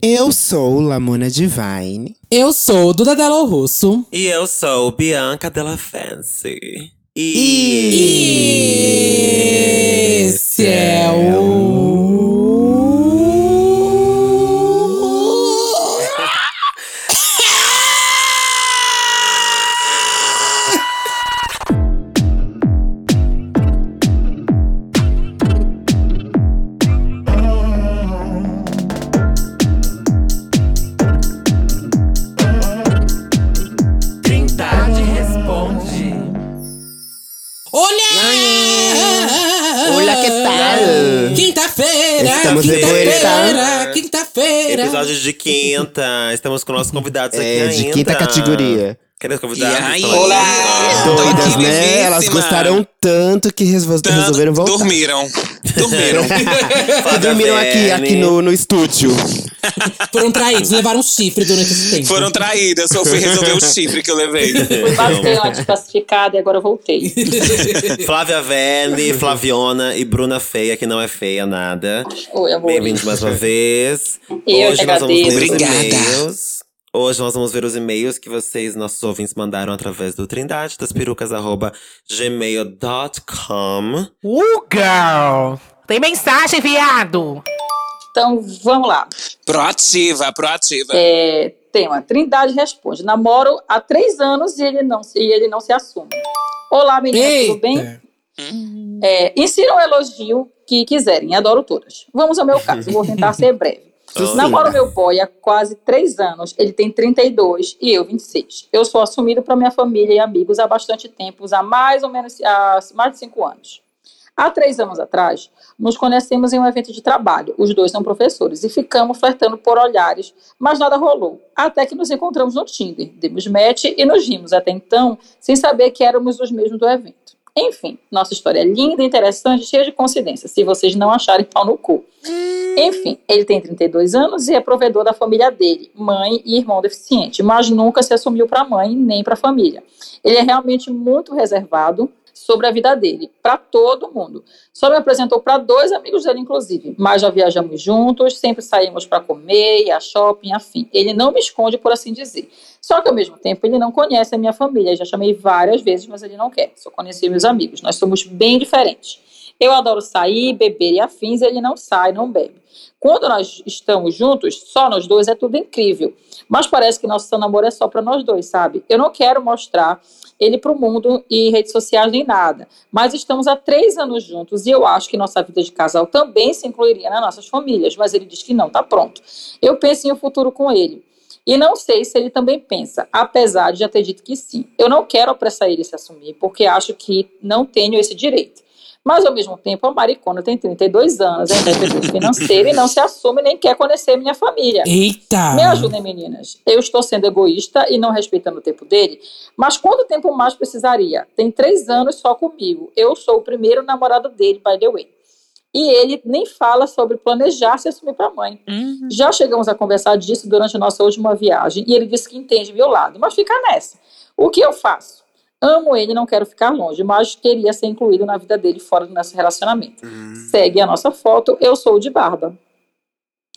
Eu sou Lamona Divine. Eu sou Duda Delo Russo. E eu sou Bianca Della Fancy. E esse é o. quinta. Estamos com nossos convidados aqui É, ainda. de quinta categoria. Cadê os convidados? E aí? Olá! Tô Doidas, né? Elas gostaram tanto que resol- Tanto- resolveram voltar. Dormiram. Dormiram. Dormiram aqui, aqui no, no estúdio. Foram traídos, levaram um chifre durante esse tempo. Foram traídas. Só fui resolver o chifre que eu levei. Fui bater uma desclassificada e agora eu voltei. Flávia Verne, Flaviona e Bruna Feia, que não é feia nada. Oi, amor. Bem-vindos mais uma vez. Eu Hoje nós vamos ler os Obrigada. e-mails. Hoje nós vamos ver os e-mails que vocês, nossos ouvintes, mandaram através do Trindade das perucas, arroba gmail.com. Uh, girl! Tem mensagem, viado! Então, vamos lá. Proativa, proativa. É, tema, Trindade responde. Namoro há três anos e ele não, se- e ele não se assume. Olá, meninas, tudo bem? Eita. É, insira um elogio que quiserem, adoro todas. Vamos ao meu caso, vou tentar ser breve. Sim. Namoro meu boy há quase três anos, ele tem 32 e eu 26. Eu sou assumido para minha família e amigos há bastante tempo, há mais ou menos há mais de cinco anos. Há três anos atrás, nos conhecemos em um evento de trabalho. Os dois são professores e ficamos flertando por olhares, mas nada rolou. Até que nos encontramos no Tinder, demos match e nos rimos até então, sem saber que éramos os mesmos do evento. Enfim, nossa história é linda, interessante, cheia de coincidências, se vocês não acharem pau no cu. Enfim, ele tem 32 anos e é provedor da família dele, mãe e irmão deficiente, mas nunca se assumiu para a mãe nem para a família. Ele é realmente muito reservado sobre a vida dele, para todo mundo. Só me apresentou para dois amigos dele, inclusive, mas já viajamos juntos, sempre saímos para comer, a shopping, afim. Ele não me esconde, por assim dizer. Só que ao mesmo tempo ele não conhece a minha família. Já chamei várias vezes, mas ele não quer. Só conheci meus amigos. Nós somos bem diferentes. Eu adoro sair, beber e afins, ele não sai, não bebe. Quando nós estamos juntos, só nós dois, é tudo incrível. Mas parece que nosso namoro é só para nós dois, sabe? Eu não quero mostrar ele para o mundo e redes sociais nem nada. Mas estamos há três anos juntos e eu acho que nossa vida de casal também se incluiria nas nossas famílias. Mas ele diz que não, tá pronto. Eu penso em um futuro com ele. E não sei se ele também pensa, apesar de já ter dito que sim. Eu não quero apressar ele se assumir, porque acho que não tenho esse direito. Mas, ao mesmo tempo, a maricona tem 32 anos, é independente financeira e não se assume nem quer conhecer minha família. Eita! Me ajudem, meninas. Eu estou sendo egoísta e não respeitando o tempo dele, mas quanto tempo mais precisaria? Tem três anos só comigo. Eu sou o primeiro namorado dele, by the way. E ele nem fala sobre planejar se assumir para a mãe. Já chegamos a conversar disso durante a nossa última viagem e ele disse que entende meu lado, mas fica nessa. O que eu faço? Amo ele, não quero ficar longe, mas queria ser incluído na vida dele fora do nosso relacionamento. Segue a nossa foto, eu sou o de barba.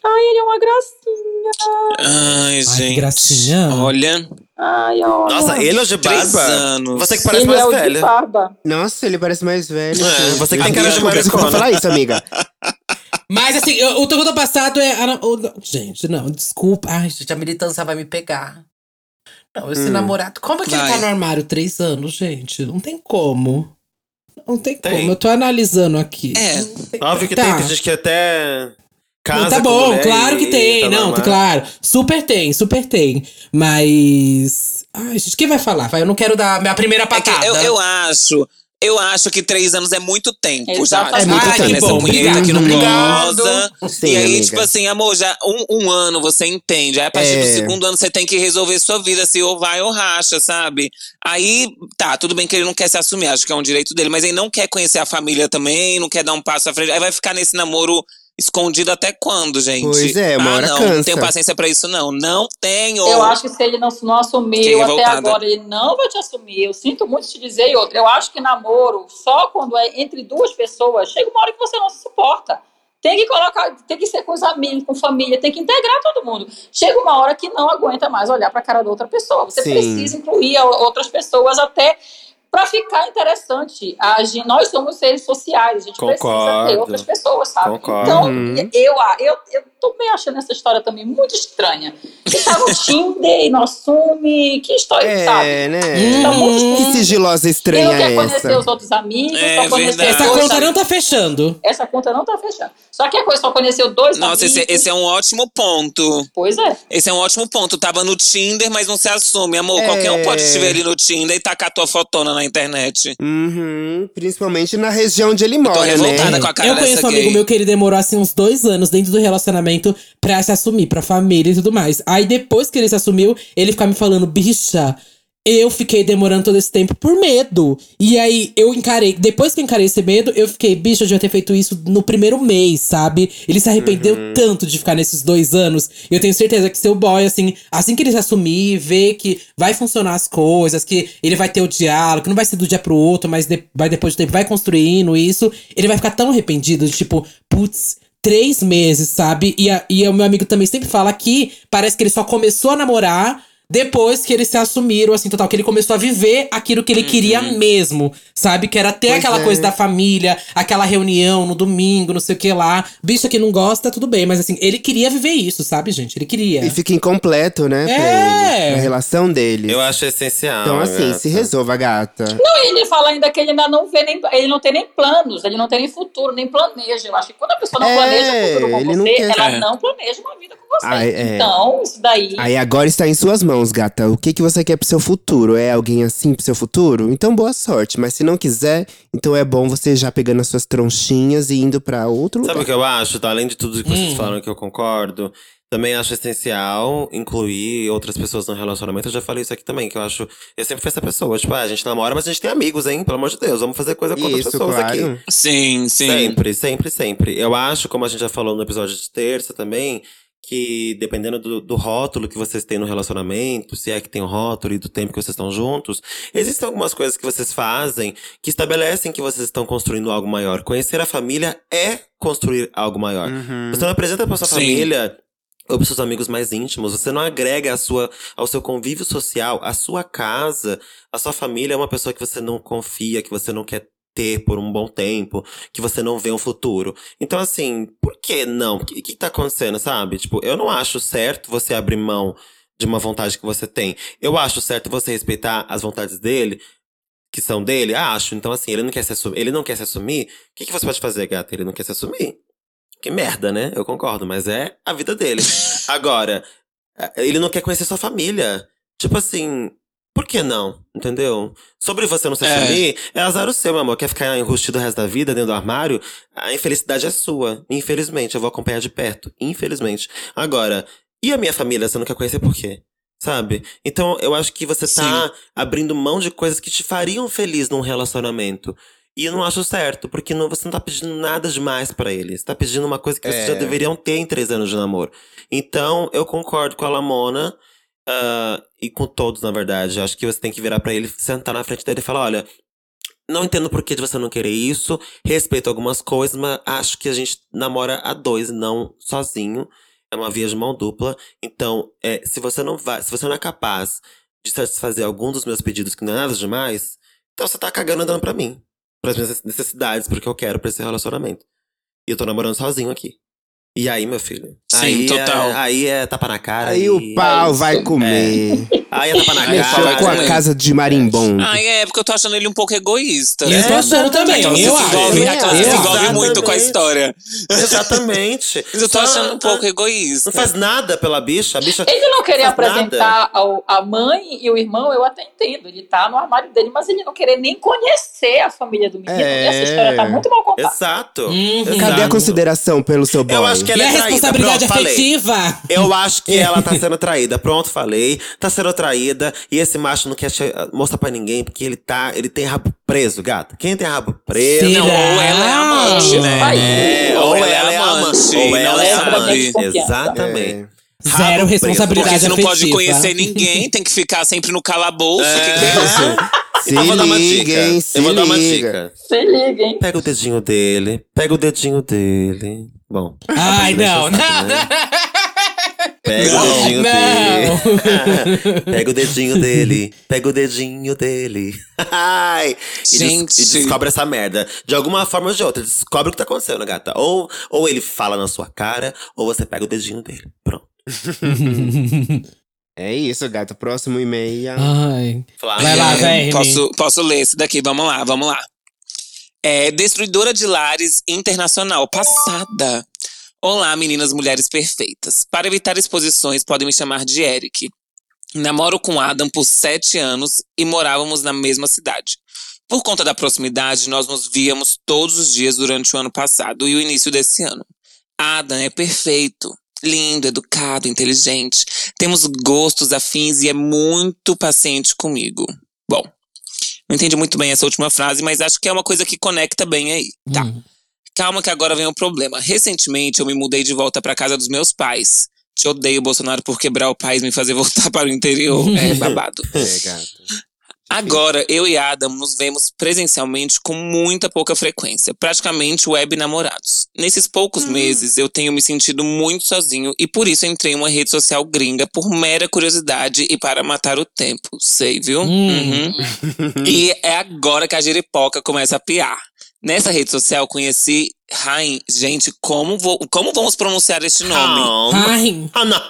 Ai, ele é uma gracinha. Ai, gente. gracinha. Olha, Ai, olha. Nossa, ele é o de barba? anos. Você que parece ele mais é o velha. de barba. Nossa, ele parece mais velho. É, você que tem cara de maricona. falar isso, amiga. Mas assim, eu- o teu passado é. gente, não, desculpa. Ai, gente, a militância vai me pegar. Não, esse Hum. namorado. Como é que ele Vai. tá no armário três anos, gente? Não tem como. Não tem, Tem. como. Eu tô analisando aqui. É. Óbvio que Tá. tem, tem gente que até casa Não, tá bom, claro que tem. tá não, normal. claro. Super tem, super tem. Mas. Ai, gente, quem vai falar? Vai, eu não quero dar minha primeira É que patada. eu, eu acho. Eu acho que três anos é muito tempo já. Exatamente. Tipo, É muito tempo. nessa punheta não obrigado. goza. Sim, e aí, amiga. tipo assim, amor, já um, um ano você entende. Aí a partir do É. segundo ano você tem que resolver sua vida, se ou vai ou racha, sabe? Aí, tá, tudo bem que ele não quer se assumir, acho que é um direito dele, mas ele não quer conhecer a família também, não quer dar um passo à frente. Aí vai ficar nesse namoro escondido até quando, gente? Pois é, uma ah, hora não, cansa. não tenho paciência pra isso, não. Não tenho. Eu acho que se ele não, não assumiu até agora, ele não vai te assumir. Eu sinto muito te dizer e outra. Eu acho que namoro, só quando é entre duas pessoas, chega uma hora que você não se suporta. tem que colocar, tem que ser com os amigos, com família, tem que integrar todo mundo. Chega uma hora que não aguenta mais olhar para a cara da outra pessoa. Você Sim. precisa incluir outras pessoas até para ficar interessante. A gente, nós somos seres sociais, a gente precisa Concordo. ter outras pessoas, sabe? Concordo. Então, Uhum. eu, eu, eu tô meio achando essa história também muito estranha. Que tá no Tinder e não assume, que história, sabe? É, né? Tá muito Hum. Que sigilosa estranha não quer é conhecer essa? os outros amigos, É só. Essa dois conta não tá fechando. Essa conta não tá fechando. Só que a coisa só conheceu dois Nossa, esse, amigos. esse é um ótimo ponto. Pois é. Esse é um ótimo ponto. Tava no Tinder, mas não se assume. Amor, É. qualquer um pode te ver ali no Tinder e tacar tua fotona na internet. Uhum, principalmente na região onde ele Tô mora, revoltada né? com a cara eu conheço dessa um amigo gay. meu que ele demorou assim uns dois anos dentro do relacionamento pra se assumir, pra família e tudo mais. Aí depois que ele se assumiu, ele ficava me falando, bicha. Eu fiquei demorando todo esse tempo por medo. E aí eu encarei. Depois que eu encarei esse medo, eu fiquei, bicho, eu devia ter feito isso no primeiro mês, sabe? Ele se arrependeu tanto de ficar nesses dois anos. Eu tenho certeza que seu boy, assim, assim que ele se assumir, ver que vai funcionar as coisas, que ele vai ter o diálogo, que não vai ser do dia pro outro, mas de- vai depois do tempo, vai construindo isso, ele vai ficar tão arrependido, de tipo, putz. Três meses, sabe? E, a- e o meu amigo também sempre fala que parece que ele só começou a namorar depois que eles se assumiram, assim, total, que ele começou a viver aquilo que ele queria mesmo, sabe? Que era ter Pois aquela é. coisa da família, aquela reunião no domingo, não sei o que lá. Bicha que não gosta, tudo bem, mas assim, ele queria viver isso, sabe, gente? Ele queria. E fica incompleto, né? pra É. ele, a relação deles. Eu acho essencial. Então, assim, gata. se resolva, gata. Não, e ele fala ainda que ele ainda não vê nem. Ele não tem nem planos, ele não tem nem futuro, nem planeja. Eu acho que quando a pessoa não É, planeja o futuro com ele não você, quer- ela É. não planeja uma vida com você. Ah, é. Então, isso daí. Aí agora está em suas mãos, gata. O que, que você quer pro seu futuro? É alguém assim pro seu futuro? Então boa sorte. Mas se não quiser, então é bom você já pegando as suas tronchinhas e indo pra outro Sabe o lugar. que eu acho? Tá? Além de tudo que vocês Hum. falaram que eu concordo, também acho essencial incluir outras pessoas no relacionamento. Eu já falei isso aqui também, que eu acho. Eu sempre fui essa pessoa. Tipo, ah, a gente namora, mas a gente tem amigos, hein? Pelo amor de Deus, vamos fazer coisa com outras Isso, pessoas aqui. claro. Sim, sim. Sempre, sempre, sempre. Eu acho, como a gente já falou no episódio de terça também, que dependendo do, do rótulo que vocês têm no relacionamento, se é que tem o rótulo e do tempo que vocês estão juntos, existem algumas coisas que vocês fazem que estabelecem que vocês estão construindo algo maior. Conhecer a família é construir algo maior. Uhum. Você não apresenta pra sua Sim. família ou pros seus amigos mais íntimos, você não agrega a sua, ao seu convívio social, a sua casa, a sua família é uma pessoa que você não confia, que você não quer ter por um bom tempo, que você não vê um futuro. Então, assim, por que não? O que, que tá acontecendo, sabe? Tipo, eu não acho certo você abrir mão de uma vontade que você tem. Eu acho certo você respeitar as vontades dele, que são dele, acho. Então, assim, ele não quer se assumir. Ele não quer se assumir. O que, que você pode fazer, gata? Ele não quer se assumir. Que merda, né? Eu concordo, mas é a vida dele. Agora, eh, ele não quer conhecer sua família. Tipo assim, por que não? Entendeu? Sobre você não se É. assumir, é azar o seu, meu amor. Quer ficar enrustido o resto da vida dentro do armário? A infelicidade é sua. Infelizmente, eu vou acompanhar de perto. Infelizmente. Agora, e a minha família? Você não quer conhecer por quê? Sabe? Então, eu acho que você tá abrindo mão de coisas que te fariam feliz num relacionamento. E eu não acho certo, porque não, você não tá pedindo nada demais pra ele. Você tá pedindo uma coisa que vocês É. já deveriam ter em três anos de namoro. Então, eu concordo com a Lamona. Ah, e com todos, na verdade. Acho que você tem que virar pra ele, sentar na frente dele e falar: olha, não entendo por que você não querer isso. Respeito algumas coisas, mas acho que a gente namora a dois, não sozinho. É uma via de mão dupla. Então, é, se você não vai, se você não é capaz de satisfazer algum dos meus pedidos que não é nada demais, então você tá cagando andando pra mim. Pras minhas necessidades, porque eu quero pra esse relacionamento. E eu tô namorando sozinho aqui. E aí, meu filho? Sim, aí total. É, aí é tapa na cara. Aí o pau vai comer. Aí é tapa na vai com a casa de marimbondo. Ai, é, porque eu tô achando ele um pouco egoísta. E eu tô achando também, Então, eu se acho. envolve, se envolve muito com a Exatamente. história. Exatamente. Mas eu tô Só- achando um pouco egoísta. Não faz nada pela bicha. A bicha. Ele não querer apresentar ao- a mãe e o irmão, eu até entendo. Ele tá no armário dele, mas ele não querer nem conhecer a família do menino. É. Essa história tá muito mal contada. Exato. Uhum. Exato. Cadê a consideração pelo seu boy? Eu acho que E ela a é traída. responsabilidade Pronto, falei. afetiva? Eu acho que ela tá sendo traída. Pronto, falei. Tá sendo traída. E esse macho não quer mostrar pra ninguém, porque ele tá. Ele tem rabo preso, gata. Quem tem rabo preso? Não, ou ela é amante, né? É, ou, ela é amante. Ou ela é amante. confiança. Exatamente. É. Zero responsabilidade Porque você não pode conhecer ninguém, tem que ficar sempre no calabouço. preso. Que que é isso? É. Se Então eu vou dar uma liga, dica. hein, se eu vou dar uma liga. dica. Se liga, hein? Pega o dedinho dele. Pega o dedinho dele. Bom. Ai, não, não, né? Pega Não, o dedinho dele. Pega o dedinho dele. Pega o dedinho dele. Ai! E, des- Gente. e descobre essa merda. De alguma forma ou de outra. Descobre o que tá acontecendo, gata. Ou, ou ele fala na sua cara, ou você pega o dedinho dele. Pronto. É isso, gato. Próximo e-mail. Vai lá, "Ah, véi. Posso, posso ler esse daqui? Vamos lá, vamos lá. É Destruidora de Lares Internacional, passada. Olá, meninas mulheres perfeitas. Para evitar exposições, podem me chamar de Eric. Namoro com Adam por sete anos e morávamos na mesma cidade. Por conta da proximidade, nós nos víamos todos os dias durante o ano passado e o início desse ano. Adam é perfeito, lindo, educado, inteligente. Temos gostos afins e é muito paciente comigo. Bom, não entendi muito bem essa última frase, mas acho que é uma coisa que conecta bem aí. Tá. Hum. Calma que agora vem o problema. Recentemente eu me mudei de volta para casa dos meus pais. Te odeio, Bolsonaro, por quebrar o país e me fazer voltar para o interior. É babado. É, gato. Agora, eu e Adam nos vemos presencialmente com muita pouca frequência, praticamente web namorados. Nesses poucos meses, eu tenho me sentido muito sozinho e por isso entrei em uma rede social gringa por mera curiosidade e para matar o tempo. Sei, viu? Hum. Uhum. e é agora que a giripoca começa a piar. Nessa rede social conheci Rain. Gente, como, vou, como vamos pronunciar este nome? Ai. Ah, não.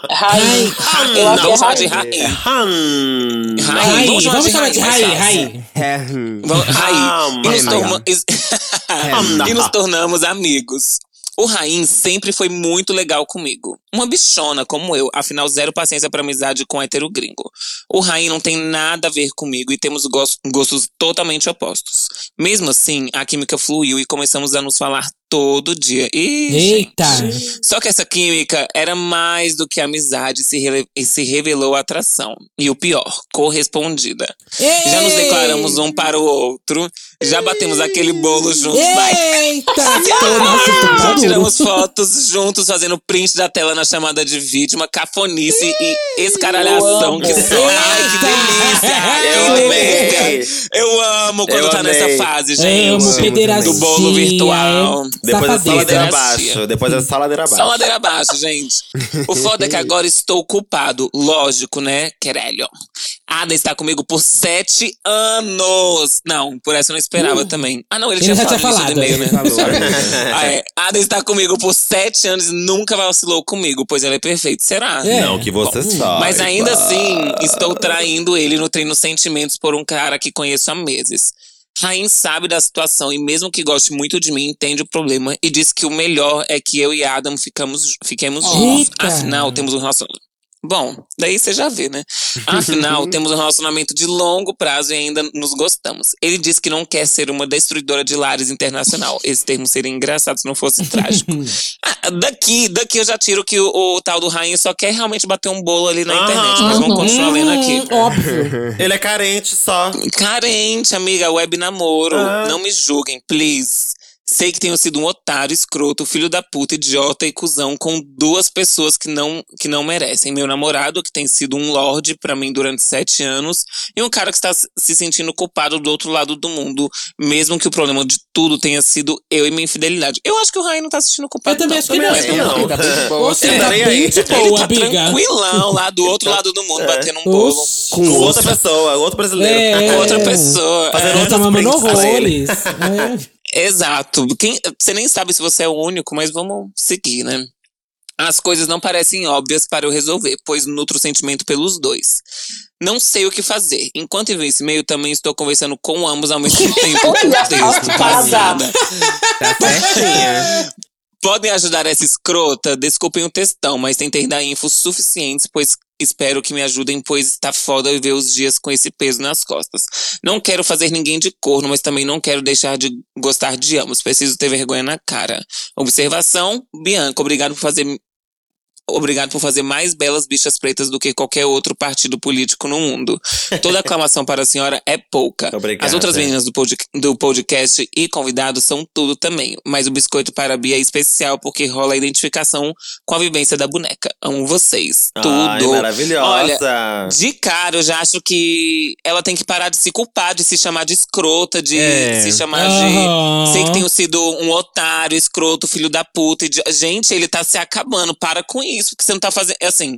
Chamar de é Raí. Rain. Raí. Ai, vamos chamar de chamar de Raí, Rai, mais fácil. Rai. É. Vamos- Raí. Nos, my torma- God. e- e nos tornamos amigos. O Raim sempre foi muito legal comigo. Uma bichona como eu, afinal, zero paciência pra amizade com hétero gringo. O Raim não tem nada a ver comigo e temos gos- gostos totalmente opostos. Mesmo assim, a química fluiu e começamos a nos falar todo dia. Ih, Eita. gente. Só que essa química era mais do que amizade e se, rele- e se revelou atração. E o pior, correspondida. Já nos declaramos um para o outro. Já batemos aquele bolo juntos. Eita! Nossa, tiramos fotos juntos, fazendo print da tela na chamada de vídeo. Uma cafonice e escaralhação eu que amo. só. Ai, que delícia! Eu! Eu amo quando Eu tá amei. nessa fase, gente. Amo, pederastia. Do bolo virtual. É só Safadeza. ladeira Safadeza. abaixo. Depois é só ladeira abaixo. Só ladeira abaixo, gente. O foda é que agora estou culpado. Lógico, né, querelho? Ada está comigo por sete anos. Não, por essa eu não esperava também. Ah, não, ele, Uh. Ele tinha já falado tinha isso no falado. e-mail, né? Ah, é. Ada está comigo por sete anos e nunca vacilou comigo, pois ele é perfeito. Será? É. Não que você saiba. Mas ainda assim, estou traindo ele, nutrindo sentimentos por um cara que conheço há meses. Rain sabe da situação e mesmo que goste muito de mim, entende o problema e diz que o melhor é que eu e Adam ficamos, fiquemos juntos. Afinal, temos um relacionamento. Bom, daí você já vê, né? Afinal, temos um relacionamento de longo prazo e ainda nos gostamos. Ele diz que não quer ser uma destruidora de lares internacional. Esse termo seria engraçado se não fosse trágico. Ah, daqui, daqui eu já tiro que o, o tal do Rainha só quer realmente bater um bolo ali na internet. Mas vamos continuar lendo aqui. Hum, Óbvio. Ele é carente só. Carente, amiga, web namoro. Ah. Não me julguem, please. Sei que tenho sido um otário, escroto, filho da puta, idiota e cuzão com duas pessoas que não, que não merecem. Meu namorado, que tem sido um lorde pra mim durante sete anos, e um cara que está se sentindo culpado do outro lado do mundo, mesmo que o problema de tudo tenha sido eu e minha infidelidade. Eu acho que o Ryan não tá se sentindo Eu culpado. também não. acho que também não. acho que não. Ele tá bem de boa. Você Ele tá tá bem de Ele boa, tá amiga. tranquilão lá do outro lado do mundo, batendo um bolo. Oxi. Com outra pessoa, outro brasileiro. É. Outra pessoa. Fazendo é. Ela tá mamando horrores. É. Exato. Quem, você nem sabe se você é o único, mas vamos seguir, né? As coisas não parecem óbvias para eu resolver, pois nutro sentimento pelos dois. Não sei o que fazer. Enquanto envio esse e-mail, também estou conversando com ambos ao mesmo tempo. Olha, Texto, passada. passada. Tá certinha. Podem ajudar essa escrota? Desculpem o textão, mas tentei dar info suficientes, pois espero que me ajudem, pois está foda viver os dias com esse peso nas costas. Não quero fazer ninguém de corno, mas também não quero deixar de gostar de ambos. Preciso ter vergonha na cara. Observação, Bianca, obrigado por fazer obrigado por fazer mais belas bichas pretas do que qualquer outro partido político no mundo. Toda aclamação para a senhora é pouca. Obrigada. As outras meninas do, pod- do podcast e convidados são tudo também. Mas o biscoito para a Bia é especial porque rola a identificação com a vivência da boneca. Amo vocês. Ai, tudo. maravilhosa. Olha, de cara, eu já acho que ela tem que parar de se culpar, de se chamar de escrota, de É. se chamar Aham. de. Sei que tenho sido um otário, escroto, filho da puta. e de- Gente, ele tá se acabando. Para com isso, porque você não tá fazendo. Assim.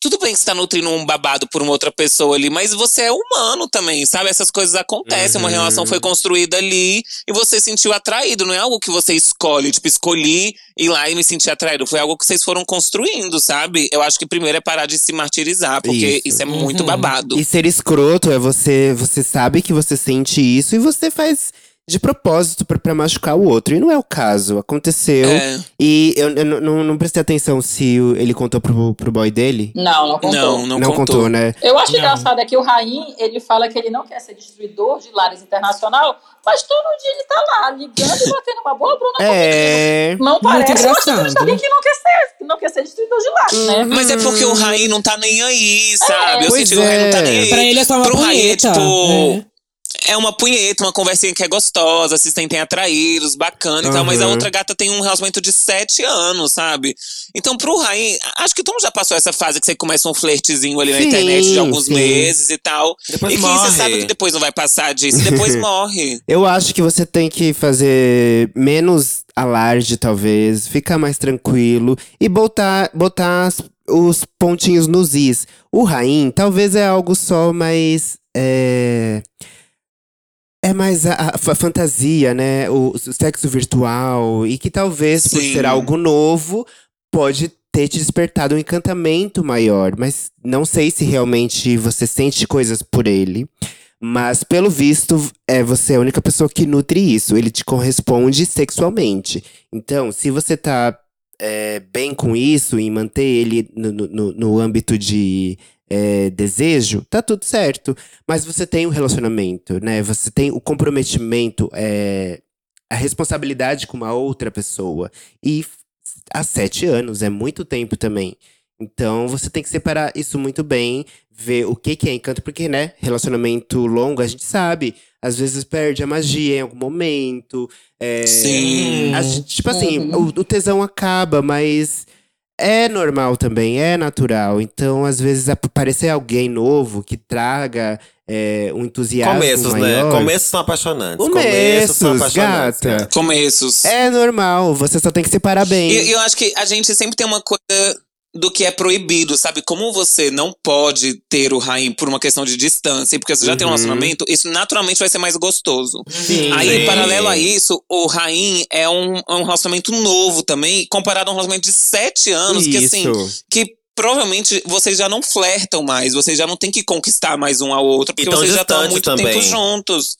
Tudo bem que você tá nutrindo um babado por uma outra pessoa ali, mas você é humano também, sabe? Essas coisas acontecem. Uma Uhum. relação foi construída ali e você se sentiu atraído. Não é algo que você escolhe. Tipo, escolhi ir lá e me sentir atraído. Foi algo que vocês foram construindo, sabe? Eu acho que primeiro é parar de se martirizar, porque Isso. isso, é muito Uhum. babado. E ser escroto é você, você sabe que você sente isso e você faz de propósito pra, pra machucar o outro. E não é o caso. Aconteceu. É. E eu, eu não- não, não prestei atenção se ele contou pro, pro boy dele. Não, não contou. Não, não, Não, contou. né? Eu acho Não. engraçado é que o Raim, ele fala que ele não quer ser destruidor de lares internacional, mas todo dia ele tá lá, ligando e batendo uma boa Bruna É. Não Muito parece uma engraçado. alguém que não quer ser, que não quer ser destruidor de lares, né? Mas é porque o Raí não tá nem aí, sabe? Eu Pois senti que o não tá é. nem aí. Pra ele é só uma Pro é tipo. É. É uma punheta, uma conversinha que é gostosa, se sentem atraídos, bacana e tal. Mas a Aham. outra gata tem um relacionamento de sete anos, sabe? Então, pro Raí, acho que o Tom já passou essa fase que você começa um flertezinho ali na Sim, internet de alguns sim. meses e tal. Depois e que morre. você sabe que depois não vai passar disso, e depois morre. Eu acho que você tem que fazer menos alarde, talvez, ficar mais tranquilo e botar, botar as- os pontinhos nos is. O Rain, talvez é algo só mais. É, é mais a, a fa- fantasia, né? O, o sexo virtual. E que talvez, por Sim. ser algo novo, pode ter te despertado um encantamento maior. Mas não sei se realmente você sente coisas por ele. Mas, pelo visto, é você é a única pessoa que nutre isso. Ele te corresponde sexualmente. Então, se você tá é, bem com isso, em manter ele no, no- no, no âmbito de é, desejo, tá tudo certo. Mas você tem um relacionamento, né? Você tem o comprometimento, é, a responsabilidade com uma outra pessoa. E há sete anos, é muito tempo também. Então você tem que separar isso muito bem, ver o que, que é encanto, porque, né, relacionamento longo, a gente sabe, às vezes perde a magia em algum momento. é, Sim. a gente- tipo assim, Uhum. o, o tesão acaba, mas é normal também, é natural. Então, às vezes, aparecer alguém novo que traga é, um entusiasmo Começos, né? maior. Começos são apaixonantes. Começos, são apaixonantes. gata. Começos. É normal, você só tem que separar bem. E eu acho que a gente sempre tem uma coisa do que é proibido, sabe? Como você não pode ter o Raim por uma questão de distância, porque você já tem um Uhum. relacionamento, isso naturalmente vai ser mais gostoso. Sim. Aí, Sim. paralelo a isso, o Raim é um, é um relacionamento novo também, comparado a um relacionamento de sete anos, que assim, Isso. que provavelmente vocês já não flertam mais, vocês já não tem que conquistar mais um ao outro, porque vocês já estão há muito tempo também. juntos.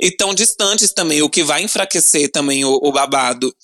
E tão distantes também, o que vai enfraquecer também o, o babado.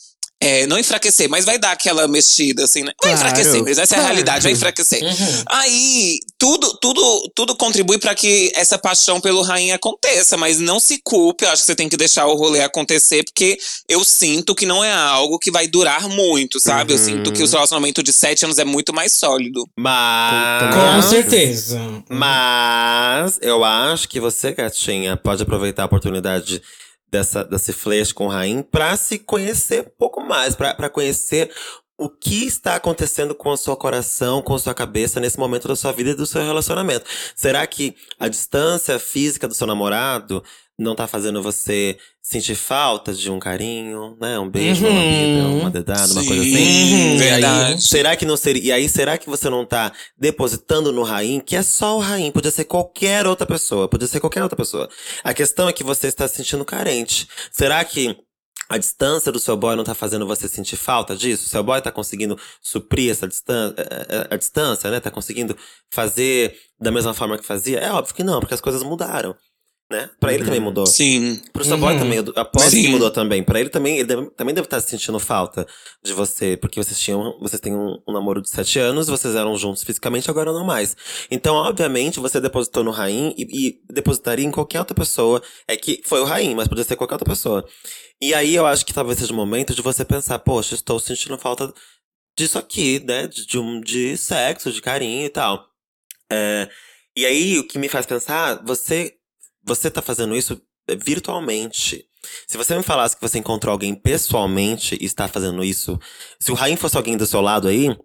É, não enfraquecer, mas vai dar aquela mexida, assim, né? Vai Claro, enfraquecer, mas essa é a claro. realidade, vai enfraquecer. Aí, tudo, tudo, tudo contribui pra que essa paixão pelo rainha aconteça, mas não se culpe, eu acho que você tem que deixar o rolê acontecer, porque eu sinto que não é algo que vai durar muito, sabe? Eu Uhum. sinto que o seu relacionamento de sete anos é muito mais sólido. Mas. Com certeza. Mas eu acho que você, gatinha, pode aproveitar a oportunidade dessa, desse flash com o Raim pra se conhecer um pouco mais, pra conhecer o que está acontecendo com o seu coração, com a sua cabeça nesse momento da sua vida e do seu relacionamento. Será que a distância física do seu namorado não tá fazendo você sentir falta de um carinho, né? Um beijo, uma Uhum. vida, uma dedada, uma coisa Sim, assim? E aí, verdade. será que não seria. E aí, será que você não tá depositando no Raim, que é só o Raim, podia ser qualquer outra pessoa, podia ser qualquer outra pessoa. A questão é que você está se sentindo carente. Será que a distância do seu boy não tá fazendo você sentir falta disso? O seu boy tá conseguindo suprir essa distância, a distância, né? Tá conseguindo fazer da mesma forma que fazia? É óbvio que não, porque as coisas mudaram. Né? Pra ele também mudou. Sim. Pro seu boy Uhum. também, eu aposto que mudou também. Pra ele também, ele deve- também deve estar sentindo falta de você, porque vocês tinham, vocês têm um, um namoro de sete anos, vocês eram juntos fisicamente, agora não mais. Então, obviamente, você depositou no Raim e, e depositaria em qualquer outra pessoa. É que foi o Raim, mas podia ser qualquer outra pessoa. E aí eu acho que talvez seja o momento de você pensar, poxa, estou sentindo falta disso aqui, né? De, de, um, de sexo, de carinho e tal. É, e aí, o que me faz pensar, você, você tá fazendo isso virtualmente. Se você me falasse que você encontrou alguém pessoalmente e está fazendo isso, se o Raim fosse alguém do seu lado aí,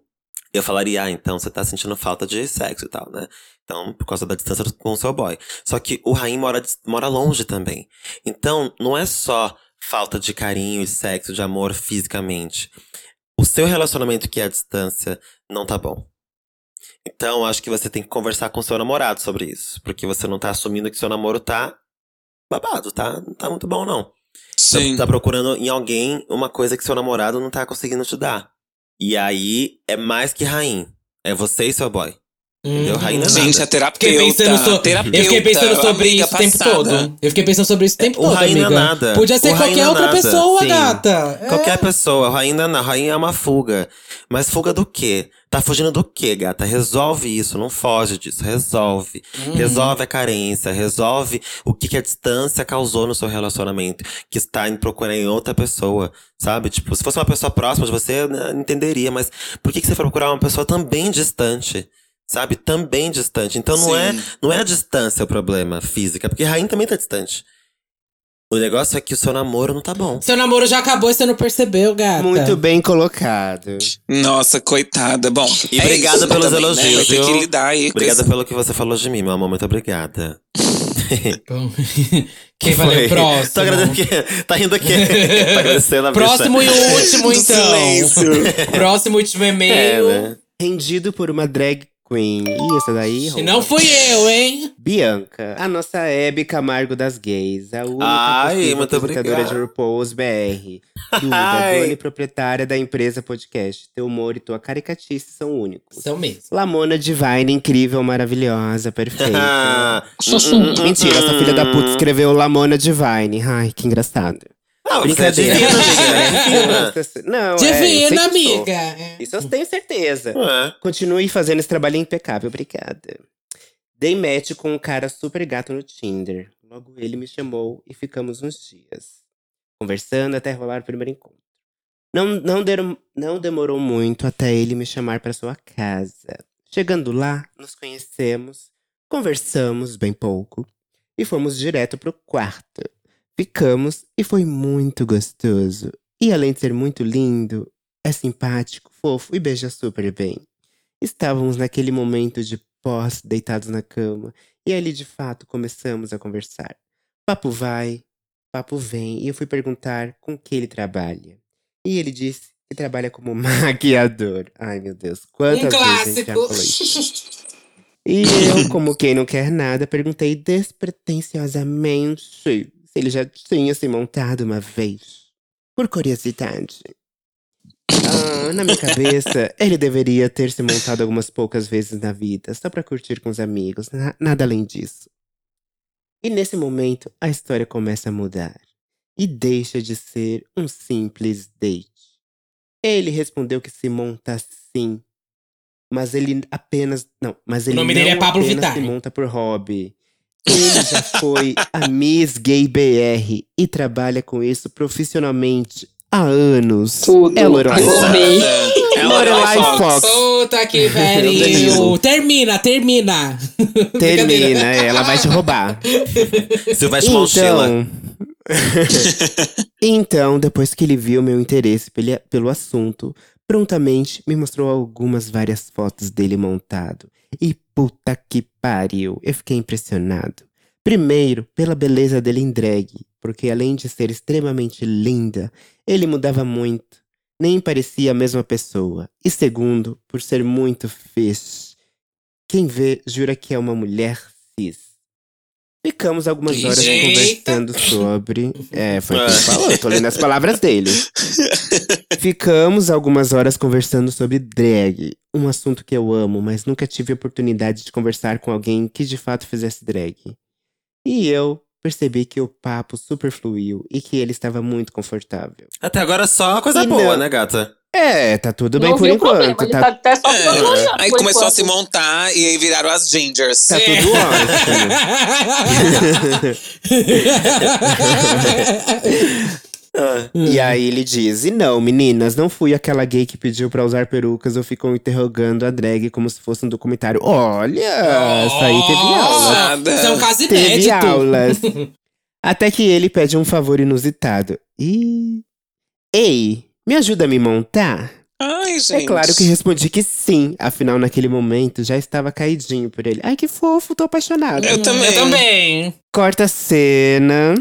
eu falaria, ah, então você tá sentindo falta de sexo e tal, né? Então, por causa da distância com o seu boy. Só que o Raim mora, mora longe também. Então, não é só falta de carinho e sexo, de amor fisicamente. O seu relacionamento que é à distância não tá bom. Então, acho que você tem que conversar com seu namorado sobre isso. Porque você não tá assumindo que seu namoro tá babado, tá? Não tá muito bom, não. Sim. Tá, tá procurando em alguém uma coisa que seu namorado não tá conseguindo te dar. E aí, é mais que rainha. É você e seu boy. Entendeu? Rainha não é Gente, terapeuta. Fiquei pensando, so- terapeuta, eu fiquei pensando sobre isso o tempo todo. Eu fiquei pensando sobre isso o tempo o todo, Rainha é amiga. nada. Podia ser O qualquer é outra nada, pessoa, sim. gata. É. Qualquer pessoa, rainha não, rainha é uma fuga. Mas fuga do quê? Tá fugindo do quê, gata? Resolve isso, não foge disso, resolve. Resolve a carência, resolve o que, que a distância causou no seu relacionamento, que está em procurar em outra pessoa, sabe? Tipo, se fosse uma pessoa próxima de você, né, entenderia, mas por que, que você foi procurar uma pessoa também distante? Sabe? Também distante. Então não é, Sim. não é a distância o problema física, porque rainha também tá distante. O negócio é que o seu namoro não tá bom. Seu namoro já acabou e você não percebeu, gata. Muito bem colocado. Nossa, coitada. Bom, E é obrigada isso pelos também, né? elogios, ter viu? que lidar aí com Obrigada isso. pelo que você falou de mim, meu amor. Muito obrigada. Bom, Quem valeu Foi? próximo? Tô agradecendo. Tá rindo aqui. tá agradecendo a bicha. Próximo e último, então. silêncio. Próximo e último É, e-mail. né? Rendido por uma drag queen. Ih, essa daí? E rouba. não fui eu, hein? Bianca, a nossa Hebe Camargo das gays. A única Ai, muito apresentadora obrigado. de RuPaul's BR. Duda, Ai. dona e proprietária da empresa podcast. Teu humor e tua caricatice são únicos. São mesmo. Lamona Divine, incrível, maravilhosa, perfeita. Mentira, essa filha da puta escreveu Lamona Divine. Ai, que engraçado. Não, você é Brincadeira. divina, amiga. é divina. Não, é, Divina, sou. amiga. É. Isso eu tenho certeza. É. Continue fazendo esse trabalho impecável, obrigada. Dei match com um cara super gato no Tinder. Logo ele me chamou e ficamos uns dias. Conversando até rolar o primeiro encontro. Não, não, deram- não demorou muito até ele me chamar para sua casa. Chegando lá, nos conhecemos, conversamos bem pouco e fomos direto pro quarto. Ficamos e foi muito gostoso. E além de ser muito lindo, é simpático, fofo e beija super bem. Estávamos naquele momento de pós, deitados na cama, e ali de fato começamos a conversar. Papo vai, papo vem, e eu fui perguntar com que ele trabalha. E ele disse que trabalha como maquiador. Ai meu Deus, Um quantas vezes a gente já clássico. falou isso? E eu, como quem não quer nada, perguntei despretensiosamente se ele já tinha se montado uma vez. Por curiosidade. Ah, na minha cabeça, ele deveria ter se montado algumas poucas vezes na vida, só pra curtir com os amigos, na- nada além disso. E nesse momento, a história começa a mudar. E deixa de ser um simples date. Ele respondeu que se monta sim. Mas ele apenas. Não, mas ele nome não dele é Pablo apenas Vittar. se monta por hobby. Ele já foi a Miss Gay BR e trabalha com isso profissionalmente há anos. Tudo. É Lorelai Fox. É Lorelai Fox. Puta que pariu. termina, termina. Termina, é, ela vai te roubar. Silvestre Mochila. Então, então, depois que ele viu meu interesse pelo assunto, prontamente me mostrou algumas várias fotos dele montado. E puta que pariu, eu fiquei impressionado. Primeiro, pela beleza dele em drag, porque além de ser extremamente linda, ele mudava muito. Nem parecia a mesma pessoa. E segundo, por ser muito fish. Quem vê jura que é uma mulher cis. Ficamos algumas horas Eita. conversando sobre. É, foi o que ele falou, eu tô lendo as palavras dele. Ficamos algumas horas conversando sobre drag, um assunto que eu amo, mas nunca tive a oportunidade de conversar com alguém que de fato fizesse drag. E eu percebi que o papo super fluiu e que ele estava muito confortável. Até agora só coisa E boa, não. né, gata? É, tá tudo bem não por o problema, enquanto. ele Tá, tá até só É. Aí por começou a enquanto. se montar e aí viraram as gingers. tá É. tudo ótimo. Ah, E aí ele diz: E não, meninas, não fui aquela gay que pediu pra usar perucas ou ficou interrogando a drag como se fosse um documentário. Olha, essa aí teve aula. Isso é um caso Teve inédito. aulas. Até que ele pede um favor inusitado. E. Ei, me ajuda a me montar? Ai, gente. É claro que respondi que sim. Afinal, naquele momento já estava caidinho por ele. Ai, que fofo, tô apaixonado. Eu também. Eu também. Corta a cena.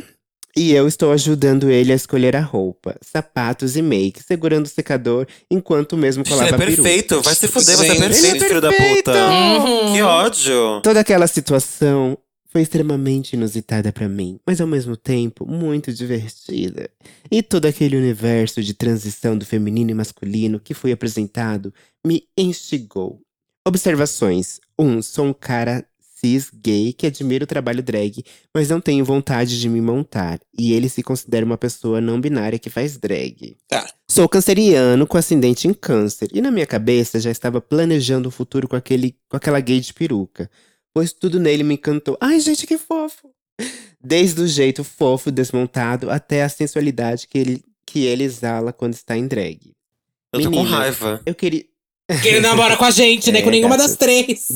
E eu estou ajudando ele a escolher a roupa, sapatos e make, segurando o secador enquanto mesmo Ele colava é a peruca. perfeito. Vai se fuder, você é perfeito, Ele é filho da perfeito. puta. Uhum. Que ódio. Toda aquela situação foi extremamente inusitada pra mim, mas ao mesmo tempo muito divertida. E todo aquele universo de transição do feminino e masculino que foi apresentado me instigou. Observações: 1. Um, sou um cara cis gay que admira o trabalho drag, mas não tenho vontade de me montar. E ele se considera uma pessoa não binária que faz drag. Tá. Sou canceriano com ascendente em câncer, e na minha cabeça já estava planejando um futuro com, aquele, com aquela gay de peruca. Pois tudo nele me encantou. Ai, gente, que fofo! Desde o jeito fofo desmontado até a sensualidade que ele, que ele exala quando está em drag. Eu tô com Meninas, raiva. Eu queria. Que ele namora com a gente, né? É, Com nenhuma gatas. das três.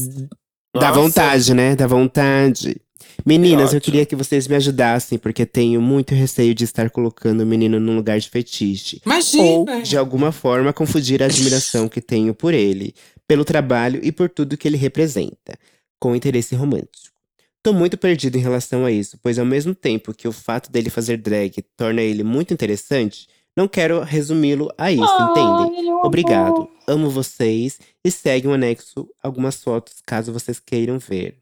Dá Nossa. vontade, né? Dá vontade. Meninas, Que eu queria que vocês me ajudassem, porque tenho muito receio de estar colocando o menino num lugar de fetiche. Imagina. Ou, de alguma forma, confundir a admiração que tenho por ele, pelo trabalho e por tudo que ele representa, com interesse romântico. Tô muito perdido em relação a isso, pois ao mesmo tempo que o fato dele fazer drag torna ele muito interessante, não quero resumi-lo a isso, entendem? É Obrigado. amor. Amo vocês e segue um anexo algumas fotos caso vocês queiram ver.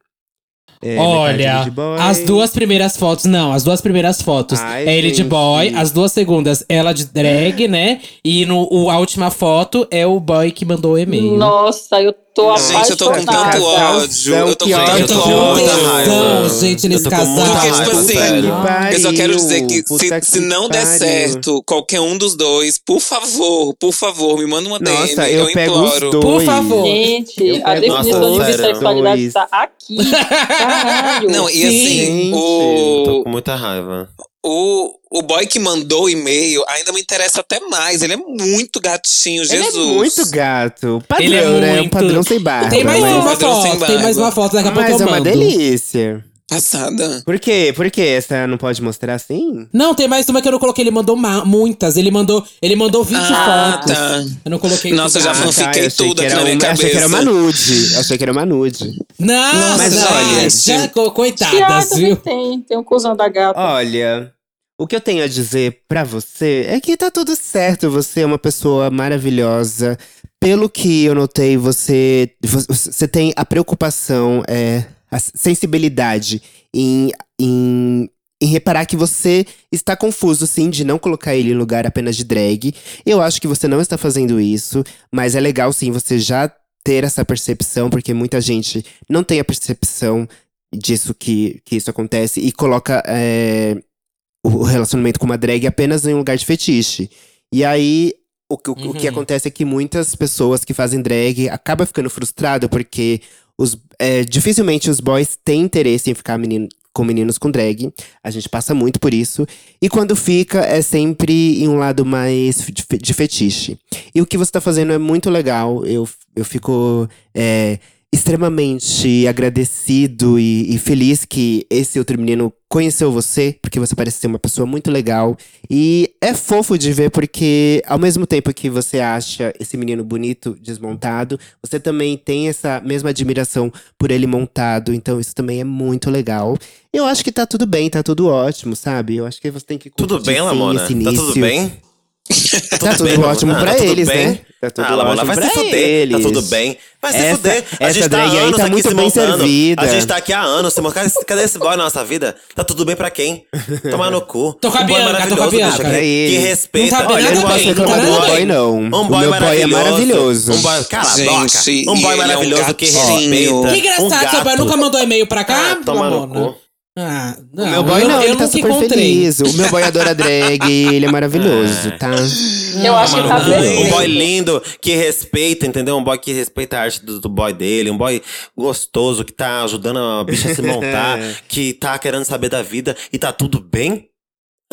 É, Olha, de as duas primeiras fotos, não, as duas primeiras fotos Ai, é ele de gente. boy, as duas segundas ela de drag, né? E no, o- a última foto é o boy que mandou o e-mail. Nossa, eu tô Gente, eu tô com tanto ódio. Eu tô com ódio. Eu tanto tô com muita tesão, raiva. gente, nesse Eu casal. Porque, tipo raiva, assim. Eu só quero dizer que Puta se, se que não der pariu. certo, qualquer um dos dois, por favor, por favor, me manda uma Nossa, DM. eu, pego os imploro. dois. Por favor. Gente, Eu a definição os de bissexualidade Dois. tá aqui. Caralho. Não, e Sim. assim, Gente, Tô o, com muita raiva. O, o boy que mandou o e-mail ainda me interessa até mais. Ele é muito gatinho, Ele Jesus. é muito gato. Padrão, Ele é né? Um muito. padrão sem barba. Tem mais mas... uma Padrão sem foto, tem mais uma foto, daqui a pouco Mas eu é uma delícia. Passada. Por quê? Por quê? Essa não pode mostrar assim? Não, tem mais uma que eu não coloquei, ele mandou ma- muitas. Ele mandou, ele mandou 20 Ah, fotos. tá. Eu não coloquei Nossa, tudo. já fanfiquei eu achei tudo aqui na minha uma- Achei que era uma cabeça. nude. Achei que era uma nude. Não, Mas não, olha, já, co- Tiago coitadas, também viu? tem, tem um cuzão da gata. Olha, o que eu tenho a dizer pra você é que tá tudo certo. Você é uma pessoa maravilhosa. Pelo que eu notei, você, você tem a preocupação, é, a sensibilidade em, em, em reparar que você está confuso, sim, de não colocar ele em lugar apenas de drag. Eu acho que você não está fazendo isso, mas é legal, sim, você já ter essa percepção, porque muita gente não tem a percepção disso que, que isso acontece e coloca é, o relacionamento com uma drag apenas em um lugar de fetiche. E aí, o, que- o, que Uhum. acontece é que muitas pessoas que fazem drag acabam ficando frustrado porque os, é, dificilmente os boys têm interesse em ficar menino, com meninos com drag. A gente passa muito por isso. E quando fica, é sempre em um lado mais de, fe- de fetiche. E o que você tá fazendo é muito legal. Eu, eu fico é, extremamente agradecido e, e feliz que esse outro menino conheceu você, porque você parece ser uma pessoa muito legal. E é fofo de ver, porque ao mesmo tempo que você acha esse menino bonito, desmontado, você também tem essa mesma admiração por ele montado. Então isso também é muito legal. Eu acho que tá tudo bem, tá tudo ótimo, sabe? Eu acho que você tem que Tudo bem, sim, Lamona? Tá tudo bem? Tá tudo bem, ótimo pra Tá tudo eles, bem? né? Tá tudo ah, ótimo vai pra se fuder. eles. Tá tudo bem. Vai se Essa- fuder. A essa gente tá há drag aí anos tá aqui muito se bem montando. servida. A gente tá aqui há anos. se montando. Cadê, cadê esse boy na nossa vida? Tá tudo bem pra quem? Tomar no cu. Tô com a um boy Bianca, tô com a maravilhoso, Bianca. Pra que, que respeita. Não tá Olha, eu não posso bem, reclamar do tá boy, não. Um o boy meu boy é maravilhoso. Um boy, cala a boca. Um boy é um maravilhoso que respeita. Que engraçado, seu boy nunca mandou e-mail pra cá, toma no cu. Ah, não, O meu boy eu, não, eu ele tá super encontrei. feliz. O meu boy adora drag, ele é maravilhoso, tá? Eu acho que tá Mano, Um boy lindo, que respeita, entendeu? Um boy que respeita a arte do, do boy dele. Um boy gostoso, que tá ajudando a bicha a se montar. que tá querendo saber da vida. E tá tudo bem?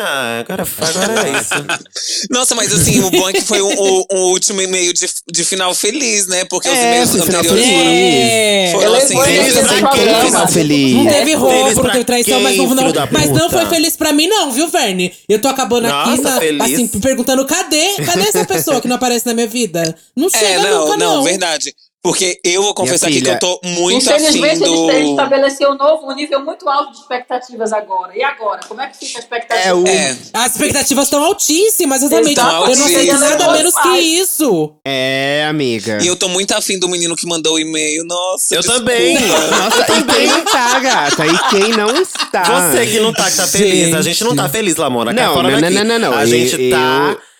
Ah, agora, agora é isso. Nossa, mas assim, o bom é que foi um, um- um último e-mail de, de final feliz, né? Porque os É, e-mails foi final anteriores É. foram assim, Feliz pra Esse quem, final feliz. Não teve roubo, não teve traição, mas não, não mas não foi feliz pra mim, não, viu, Verne? Eu tô acabando aqui, Nossa, na- feliz. assim, perguntando: cadê? Cadê essa pessoa que não aparece na minha vida? Não chega É, não, nunca, não, não. verdade. Porque eu vou confessar aqui que eu tô muito afim Infelizmente, do. ele estabeleceu um novo, um nível muito alto de expectativas agora. E agora? Como é que fica a expectativa? É o- É, As expectativas estão altíssimas, exatamente. Estão Eu não sei nada menos que isso. É, amiga. e eu tô muito afim do menino que mandou o e-mail. Nossa, Eu desculpa. também. Nossa, e quem não tá, gata? E quem não está? Você que não tá, que tá feliz. A gente não tá feliz, Lamona. Não, não, não, não, não. A Eu- gente tá eu-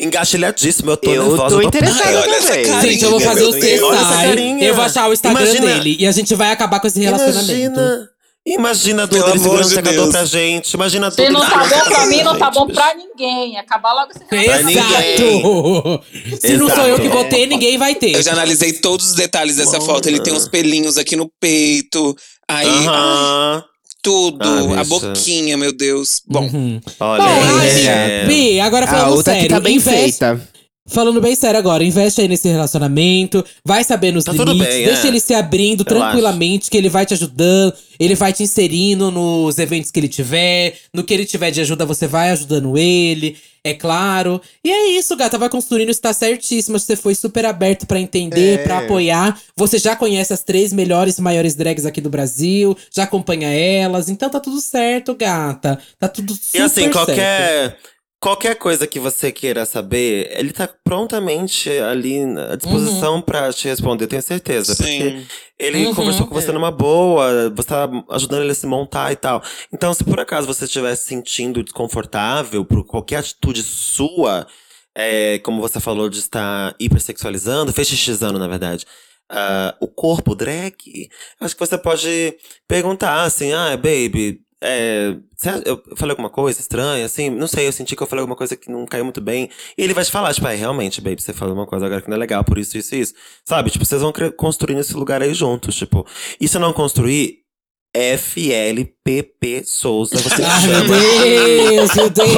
engatilhadíssimo. Eu tô Eu nervosa. tô eu interessada Ai, olha também. carinha, Gente, eu vou fazer o CSI. carinha. Eu vou achar o Instagram Imagina- dele. E a gente vai acabar com esse relacionamento. Imagina. Imagina a Pelo dor desse amor grande de secador Deus. pra gente. Imagina a dor Se não tá bom pra mim, não tá bom pra ninguém. Acabar logo esse relacionamento. Exato! Se não sou eu que vou ter, ninguém vai ter. Eu já analisei todos os detalhes dessa Mona. foto. Ele tem uns pelinhos aqui no peito. Aí, ai, Aham. Tudo. Ah, a boquinha, meu Deus. Bom, Uhum. Olha, Bom, é. Bi, agora A falando outra sério. que tá bem investe- feita. Falando bem sério agora, investe aí nesse relacionamento, vai saber nos Tá limites, bem, deixa é. ele se abrindo tranquilamente, que ele vai te ajudando, ele vai te inserindo nos eventos que ele tiver, no que ele tiver de ajuda, você vai ajudando ele, é claro. E é isso, gata, vai construindo, está certíssima, você foi super aberto pra entender, É. pra apoiar. Você já conhece as três melhores e maiores drags aqui do Brasil, já acompanha elas, então tá tudo certo, gata. Tá tudo super E assim, certo. Qualquer, coisa que você queira saber, ele tá prontamente ali à disposição pra te responder, tenho certeza. Porque sim. ele Uhum, conversou com você é. numa boa, você tá ajudando ele a se montar e tal. Então, se por acaso você estiver se sentindo desconfortável por qualquer atitude sua, é, como você falou de estar hipersexualizando, fetichizando, na verdade. ah, o corpo drag, acho que você pode perguntar assim, ah, baby, é, eu falei alguma coisa estranha, assim, não sei, eu senti que eu falei alguma coisa que não caiu muito bem. E ele vai te falar, tipo, é, realmente, baby, você falou uma coisa agora que não é legal, por isso, isso isso. Sabe? Tipo, vocês vão construindo esse lugar aí juntos, tipo. E se não construir, FLPP Souza, você Ai, chama. meu Deus, meu Deus.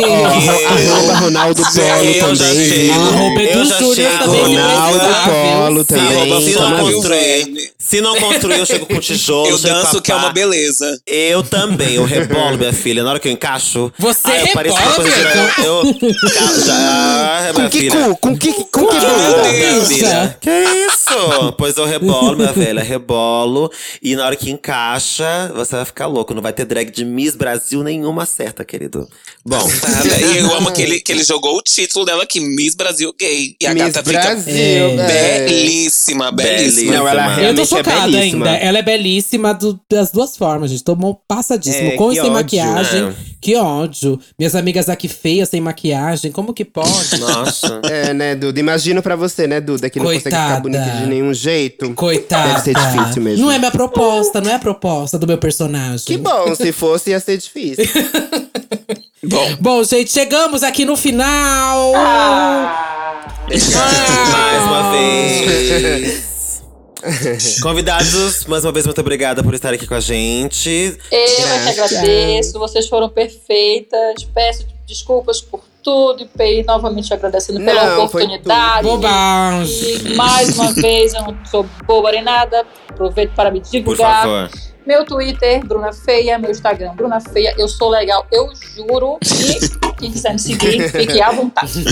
Arroba Ronaldo Polo eu já também. Arroba Edu eu já Júnior chego. se Ronaldo? Polo Se também. não tamo viu, construir, se não construir, eu chego com tijolo. Eu danço que é uma beleza. Eu também, eu rebolo, minha filha. Na hora que eu encaixo. Você ah, eu pareço uma rebola, coisa de-? Eu. eu já, ah, Com que filha. cu? Com que, com que Ah, bunda? minha Deus. filha. Que isso? Pois eu rebolo, minha velha, rebolo. E na hora que encaixa, você vai ficar louco. Não vai ter drag de Miss Brasil nenhuma certa, querido. Bom, Tá? E eu amo que ele, que ele jogou o título dela aqui, Miss Brasil Gay. E a Miss gata fica Brasil, É. é. belíssima, belíssima. Belíssima. Não, ela Eu tô é chocada belíssima. ainda. Ela é belíssima do- das duas formas, gente. Tomou passadíssimo. É, com e sem ódio, maquiagem. né? Que ódio. Minhas amigas aqui feias sem maquiagem. Como que pode? nossa. É, né, Duda? Imagino pra você, né, Duda? Que não consegue Coitada. ficar bonita de nenhum jeito. Coitada. Deve ser difícil mesmo. Não é minha proposta, não é a proposta do meu personagem. Que bom, se fosse ia ser difícil. Bom, Bom, gente, chegamos aqui no final. Ah, Mais uma vez. Convidados, mais uma vez, muito obrigada por estar aqui com a gente. eu é que agradeço, vocês foram perfeitas. Peço desculpas por tudo e novamente agradecendo pela Não, foi oportunidade. E mais uma vez, eu não sou boba nem nada. Aproveito para me Por divulgar. favor. Meu Twitter, Bruna Feia. Meu Instagram, Bruna Feia. Eu sou legal, eu juro. E quem quiser me seguir, fique à vontade.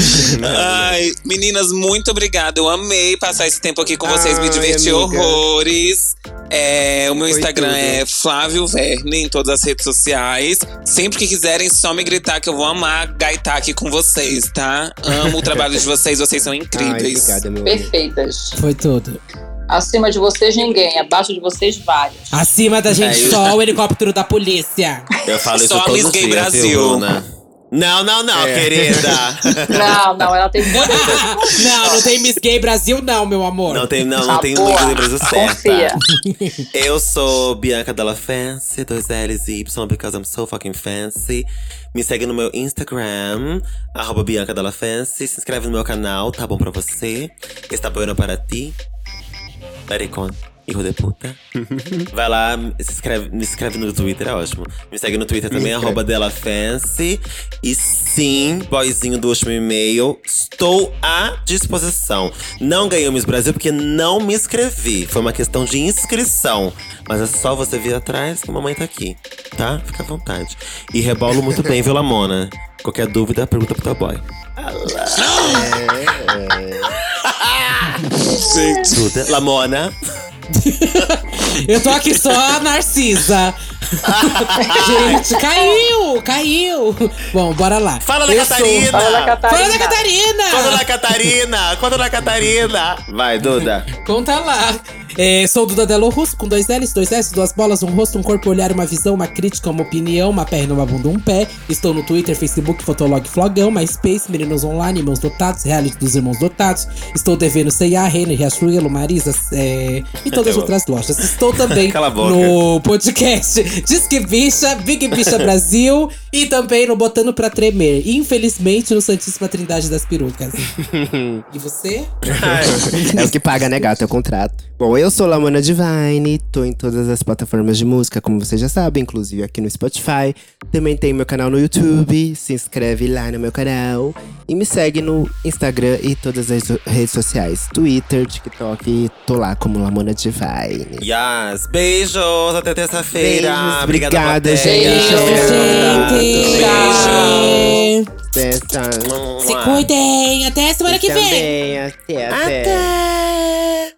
ai, meninas, muito obrigada. Eu amei passar esse tempo aqui com vocês, me Ai, diverti amiga. horrores. É, o meu Foi Instagram tudo. é Flávio Verne em todas as redes sociais. Sempre que quiserem, só me gritar que eu vou amar gaitar aqui com vocês, tá? Amo o trabalho de vocês, vocês são Ai, incríveis. obrigada, meu amor. Perfeitas. Foi tudo. Acima de vocês, ninguém. Abaixo de vocês, vários. Acima da gente, É só o helicóptero da polícia. Eu falo isso Só a todos Miss os Gay dias, Brasil. Bruna? Não, não, não, É. querida. Não, não, ela tem não, não tem Miss Gay Brasil, não, meu amor. Não tem, não, não Tá tem boa. Miss Brasil certa. Confia. Eu sou Bianca Della Fancy, dois L's e Y, because I'm so fucking fancy. Me segue no meu Instagram, arroba Bianca Della Fancy. Se inscreve no meu canal, tá bom pra você? Está bueno para ti? Let it con. Hijo de puta. Vai lá, se inscreve, me inscreve no Twitter, é ótimo. Me segue no Twitter também, arroba DelaFancy. E sim, boyzinho do último e-mail, estou à disposição. Não ganhei o Miss Brasil porque não me inscrevi. Foi uma questão de inscrição. Mas é só você vir atrás que a mamãe tá aqui, tá? Fica à vontade. E rebolo muito bem, viu, Lamona? Qualquer dúvida, pergunta pro teu boy. Duda, Lamona. Eu tô aqui só a Narcisa. Gente, caiu! Caiu! Bom, bora lá. Fala da Catarina! Fala da Catarina. Fala da Catarina! Conta da Catarina! Conta da Catarina! Vai, Duda. Conta lá. É, sou Duda Delo Russo, com dois L's, dois S, duas bolas, um rosto, um corpo, um olhar, uma visão, uma crítica, uma opinião, uma perna, uma bunda, um pé. Estou no Twitter, Facebook, Fotolog, Flogão, MySpace, Meninos Online, Irmãos Dotados, Reality dos Irmãos Dotados. Estou devendo C&A, Renner, Riachuelo, Marisa é, e todas as outras lojas. Estou também no podcast Disque Bicha, Big Bicha Brasil e também no Botando Pra Tremer. Infelizmente, no Santíssima Trindade das Perucas. e você? É o que paga, né, gato? É o contrato. Bom, eu sou Lamona Divine, tô em todas as plataformas de música, como vocês já sabem, inclusive aqui no Spotify. Também tem meu canal no YouTube, se inscreve lá no meu canal. E me segue no Instagram e todas as redes sociais: Twitter, TikTok, tô lá como Lamona Divine. Yes, beijos, até terça-feira. Beijos, Obrigada, obrigada, plateia. gente. Gente! Testa. Se cuidem! Até semana que vem! Também, até, até.